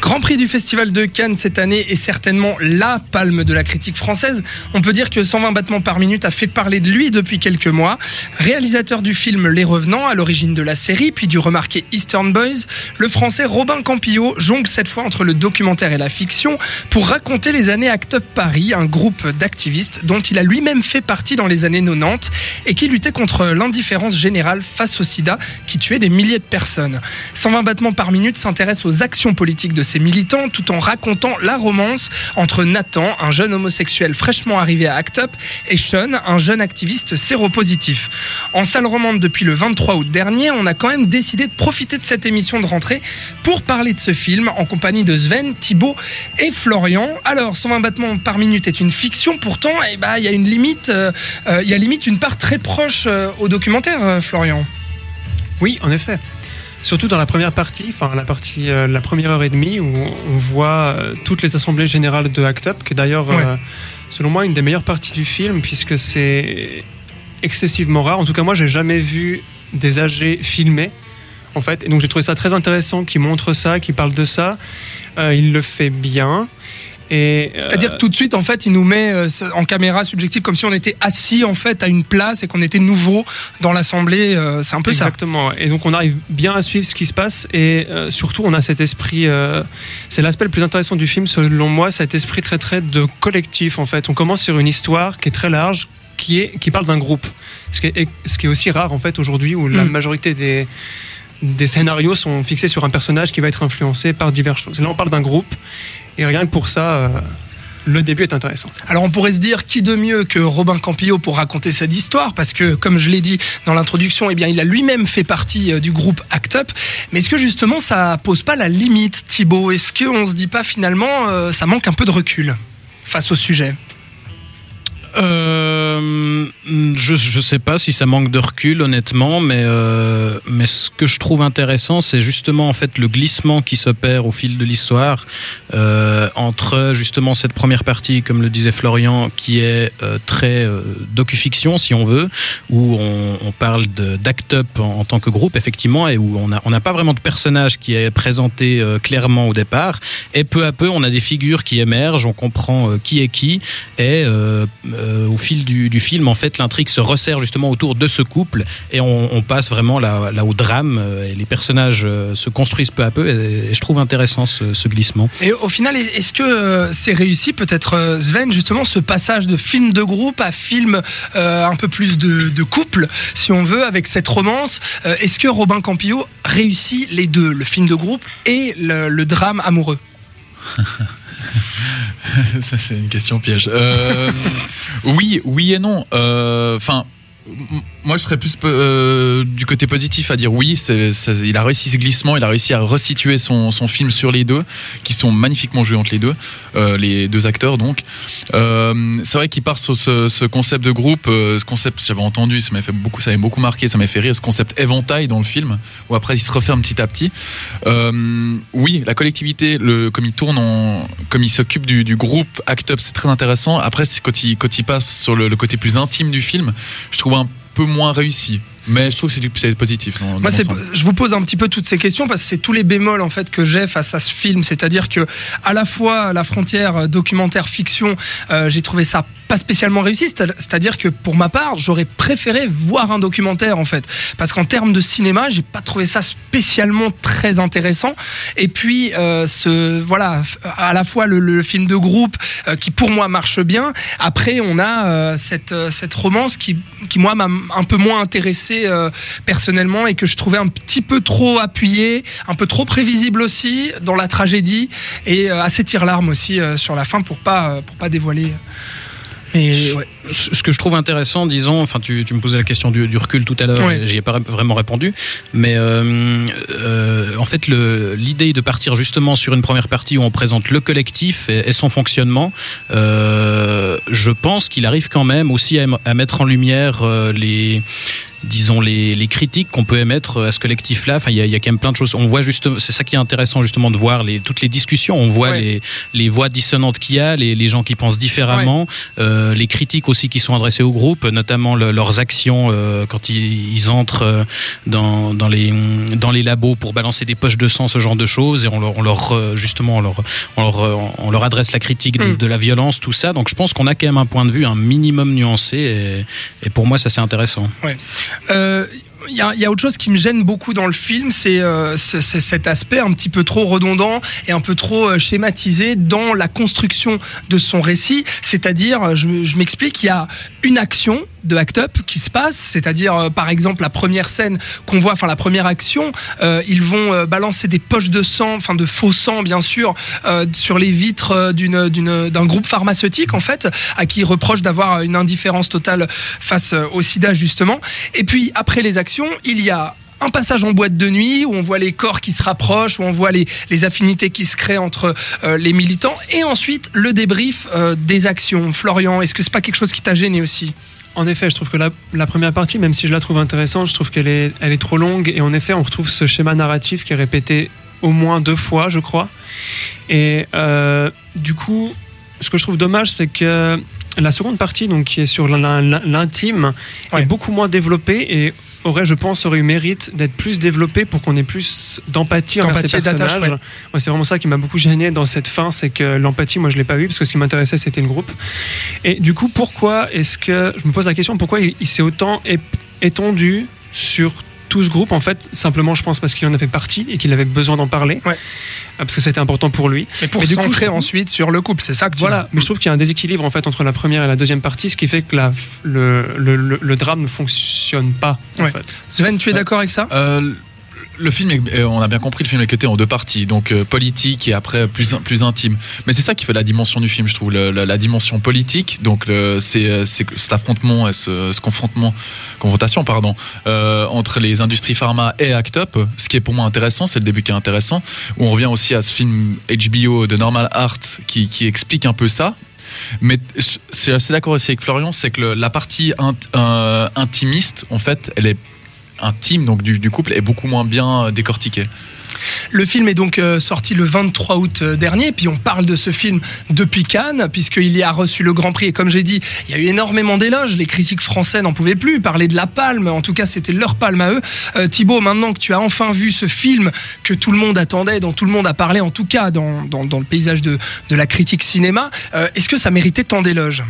Grand prix du Festival de Cannes cette année est certainement la palme de la critique française. On peut dire que 120 battements par minute a fait parler de lui depuis quelques mois. Réalisateur du film Les Revenants, à l'origine de la série, puis du remarqué Eastern Boys, le français Robin Campillo jongle cette fois entre le documentaire et la fiction pour raconter les années Act Up Paris, un groupe d'activistes dont il a lui-même fait partie dans les années 90 et qui luttait contre l'indifférence générale face au sida qui tuait des milliers de personnes. 120 battements par minute s'intéresse aux actions politiques de ses militants tout en racontant la romance entre Nathan, un jeune homosexuel fraîchement arrivé à ACT UP, et Sean, un jeune activiste séropositif. En salle romande depuis le 23 août dernier, on a quand même décidé de profiter de cette émission de rentrée pour parler de ce film en compagnie de Sven, Thibaut et Florian. Alors, 120 battements par minute est une fiction, pourtant, eh ben, il y a une limite, euh, euh, il y a limite une part très proche euh, au documentaire, Florian. Oui, en effet. Surtout dans la première partie, enfin la partie, euh, la première heure et demie, où on voit euh, toutes les assemblées générales de Act Up, qui est d'ailleurs, Ouais. euh, selon moi, une des meilleures parties du film, puisque c'est excessivement rare. En tout cas, moi, j'ai jamais vu des AG filmés, en fait. Et donc, j'ai trouvé ça très intéressant qu'il montre ça, qu'il parle de ça. Il le fait bien. Euh, C'est-à-dire que tout de suite, en fait, il nous met euh, en caméra subjective comme si on était assis en fait à une place et qu'on était nouveau dans l'assemblée. euh, c'est un peu ça. Exactement. Et donc on arrive bien à suivre ce qui se passe et euh, surtout on a cet esprit. euh, c'est l'aspect le plus intéressant du film selon moi, cet esprit très très de collectif en fait. On commence sur une histoire qui est très large, qui est qui parle d'un groupe. Ce qui est, ce qui est aussi rare en fait aujourd'hui où la Mm. majorité des des scénarios sont fixés sur un personnage qui va être influencé par diverses choses. Là on parle d'un groupe et rien que pour ça. euh, le début est intéressant. Alors on pourrait se dire qui de mieux que Robin Campillo pour raconter cette histoire? Parce que comme je l'ai dit dans l'introduction, eh bien il a lui-même fait partie euh, du groupe Act Up. Mais est-ce que justement ça pose pas la limite, Thibaut? Est-ce qu'on se dit pas finalement euh, ça manque un peu de recul face au sujet? Euh, je je sais pas si ça manque de recul honnêtement, mais euh, mais ce que je trouve intéressant, c'est justement en fait le glissement qui s'opère au fil de l'histoire euh, entre justement cette première partie, comme le disait Florian, qui est euh, très euh, docu-fiction si on veut, où on, on parle d'Act Up en, tant que groupe effectivement, et où on a on n'a pas vraiment de personnage qui est présenté clairement au départ, et peu à peu on a des figures qui émergent, on comprend qui est qui, et euh, au fil du, du film, en fait, l'intrigue se resserre justement autour de ce couple et on, on passe vraiment là, là au drame euh, et les personnages euh, se construisent peu à peu et, et je trouve intéressant ce, ce glissement. Et au final, est-ce que c'est réussi peut-être Sven justement ce passage de film de groupe à film euh, un peu plus de, de couple, si on veut, avec cette romance Euh, Est-ce que Robin Campillo réussit les deux, le film de groupe et le, le drame amoureux? Ça, c'est une question piège. Euh, oui, oui et non. Euh, Enfin, moi, je serais plus euh, du côté positif à dire oui. il a réussi ce glissement, il a réussi à resituer son, film sur les deux, qui sont magnifiquement joués entre les deux, euh, les deux acteurs donc. Euh, c'est vrai qu'il part sur ce, ce concept de groupe, ce concept, j'avais entendu, ça m'a fait beaucoup, marqué, ça m'a fait rire, ce concept éventail dans le film, où après il se referme petit à petit. Oui, la collectivité, le, comme il tourne, comme il s'occupe du, groupe Act Up, c'est très intéressant. Après, c'est quand il, quand il passe sur le, le côté plus intime du film, je trouve un peu moins réussi. Mais je trouve que c'est du- c'est positif. Moi, c'est- je vous pose un petit peu toutes ces questions parce que c'est tous les bémols en fait que j'ai face à ce film. C'est-à-dire que à la fois la frontière euh, documentaire fiction, euh, j'ai trouvé ça pas spécialement réussi. C'est- C'est-à-dire que pour ma part, j'aurais préféré voir un documentaire en fait, parce qu'en termes de cinéma, j'ai pas trouvé ça spécialement très intéressant. Et puis, euh, ce voilà, à la fois le, film de groupe euh, qui pour moi marche bien. Après, on a euh, cette cette romance qui qui moi m'a un peu moins intéressé personnellement et que je trouvais un petit peu trop appuyé, un peu trop prévisible aussi dans la tragédie et assez tire-larme aussi sur la fin pour pas pour pas dévoiler. Mais ouais. Ce que je trouve intéressant, disons, enfin, tu, tu me posais la question du, du recul tout à l'heure, Ouais. et j'y ai pas vraiment répondu, mais euh, euh, en fait, l'idée de partir justement sur une première partie où on présente le collectif et, et son fonctionnement, euh, je pense qu'il arrive quand même aussi à, à mettre en lumière euh, les disons, les, les critiques qu'on peut émettre à ce collectif-là. Enfin, il y, y a quand même plein de choses. On voit justement, c'est ça qui est intéressant justement de voir les, toutes les discussions. On voit Ouais. les, les voix dissonantes qu'il y a, les, les gens qui pensent différemment, euh, les critiques aussi qui sont adressées au groupe, notamment le- leurs actions euh, quand ils, ils entrent euh, dans, dans, les, dans les labos pour balancer des poches de sang, ce genre de choses, et on leur, on leur euh, justement, on leur, on leur, euh, on leur adresse la critique de, Mm. de la violence, tout ça. Donc je pense qu'on a quand même un point de vue un minimum nuancé, et, et pour moi ça c'est intéressant. Euh, Il y, a- il y a autre chose qui me gêne beaucoup dans le film, c'est euh, cet aspect un petit peu trop redondant et un peu trop euh, schématisé dans la construction de son récit. C'est-à-dire, je, je m'explique, il y a une action de Act Up qui se passe, c'est-à-dire euh, par exemple la première scène qu'on voit, enfin la première action, euh, ils vont euh, balancer des poches de sang, enfin de faux sang bien sûr, euh, sur les vitres d'une- d'un groupe pharmaceutique en fait, à qui ils reprochent d'avoir une indifférence totale face au sida justement. Et puis après les actions, il y a un passage en boîte de nuit où on voit les corps qui se rapprochent, où on voit les, affinités qui se créent entre euh, les militants, et ensuite le débrief euh, des actions. Florian, est-ce que c'est pas quelque chose qui t'a gêné aussi? En effet, je trouve que la, la première partie, même si je la trouve intéressante, je trouve qu'elle est, elle est trop longue. Et en effet, on retrouve ce schéma narratif qui est répété au moins deux fois, je crois. Et euh, du coup, ce que je trouve dommage, c'est que la seconde partie, donc qui est sur l'in- l'in- l'intime, Ouais. est beaucoup moins développée et aurait, je pense, aurait eu mérite d'être plus développée pour qu'on ait plus d'empathie envers ces personnages. ouais. Ouais, c'est vraiment ça qui m'a beaucoup gêné dans cette fin, c'est que l'empathie, moi, je l'ai pas eu parce que ce qui m'intéressait, c'était le groupe. Et du coup, pourquoi est-ce que je me pose la question, pourquoi il, il s'est autant étendu sur tout ce groupe en fait simplement je pense parce qu'il en avait partie et qu'il avait besoin d'en parler. Ouais. Ah, parce que c'était important pour lui. Mais pour du coup, centrer ensuite sur le couple, c'est ça que tu voilà mais je trouve qu'il y a un déséquilibre en fait entre la première et la deuxième partie ce qui fait que la, le, le, le- le drame ne fonctionne pas en Ouais. fait. Sven, tu es d'accord avec ça? Euh, le film, est- euh, on a bien compris, le film est cuté en deux parties, donc euh, politique et après plus, plus intime. Mais c'est ça qui fait la dimension du film, je trouve, le- la, la dimension politique, donc c'est euh, c'est cet affrontement, ce, ce confrontement, confrontation, pardon, euh, entre les industries pharma et Act Up. Ce qui est pour moi intéressant, c'est le début qui est intéressant, où on revient aussi à ce film HBO de Normal Art qui, qui explique un peu ça. Mais suis assez d'accord aussi avec Florian, c'est que le- la partie euh, intimiste, en fait, elle est intime donc du, couple est beaucoup moins bien euh, décortiquée. Le film est donc euh, sorti le 23 août euh, dernier, puis on parle de ce film depuis Cannes, puisqu'il y a reçu le Grand Prix. Et comme j'ai dit, il y a eu énormément d'éloges. Les critiques français n'en pouvaient plus parler de la palme. En tout cas, c'était leur palme à eux. Euh, Thibaut, maintenant que tu as enfin vu ce film que tout le monde attendait, dont tout le monde a parlé, en tout cas dans, dans, le paysage de, de la critique cinéma, est-ce que ça méritait tant d'éloges?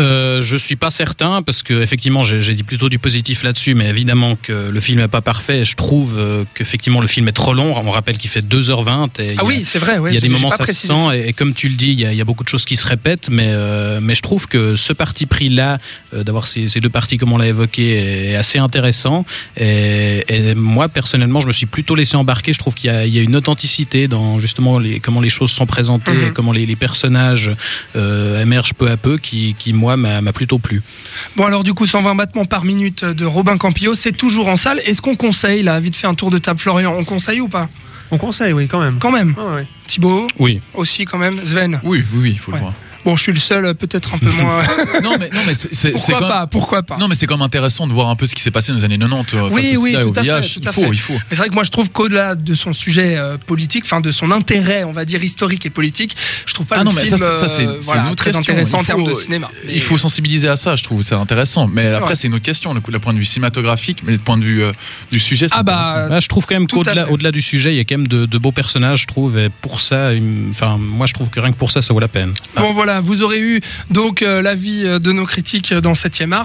Euh, je suis pas certain parce que effectivement j'ai dit plutôt du positif là-dessus, mais évidemment que le film est pas parfait. Je trouve euh, qu'effectivement le film est trop long. On rappelle qu'il fait 2h20. Et Ah a- oui, c'est vrai. Ouais, il y a des moments ça se sent ça. et, et comme tu le dis, il y, y a beaucoup de choses qui se répètent, mais euh, mais je trouve que ce parti pris là, euh, d'avoir ces, ces deux parties comme on l'a évoqué, est assez intéressant. Et, et moi personnellement, je me suis plutôt laissé embarquer. Je trouve qu'il y, y a une authenticité dans justement les, comment les choses sont présentées, et comment les, les personnages euh, émergent peu à peu, qui, qui moi m'a m'a plutôt plu. Bon alors du coup 120 battements par minute de Robin Campillo, c'est toujours en salle. Est-ce qu'on conseille là Vite fait un tour de table Florian, on conseille ou pas? On conseille oui quand même Quand même? Ouais, ouais. Thibaut? Oui. aussi quand même. Sven? Oui, oui, oui, il faut Ouais. le voir. Bon, je suis le seul, peut-être un peu moins. Non, mais, non, mais c'est pourquoi quand même- pas Pourquoi pas Non, mais c'est quand même intéressant de voir un peu ce qui s'est passé dans les années 90. euh, Oui, oui, tout à fait, tout il à faut, fait. il faut. Mais c'est vrai que moi je trouve qu'au-delà de son sujet euh, politique, enfin de son intérêt, on va dire historique et politique, je trouve pas Ah le non, mais film ça, c'est- ça, c'est- euh, c'est voilà, très question. intéressant en Il termes de faut- cinéma. Il faut sensibiliser à ça, je trouve, c'est intéressant. Mais après, c'est une autre question, le, coup- le point de vue cinématographique, mais le point de vue euh, du sujet, c'est Ah bah. Bah, je trouve quand même qu'au-delà au-delà du sujet, il y a quand même de, de beaux personnages, je trouve. Et pour ça, enfin, moi, je trouve que rien que pour ça, ça vaut la peine. Bon voilà, vous aurez eu donc euh, l'avis euh, de nos critiques dans 7e art.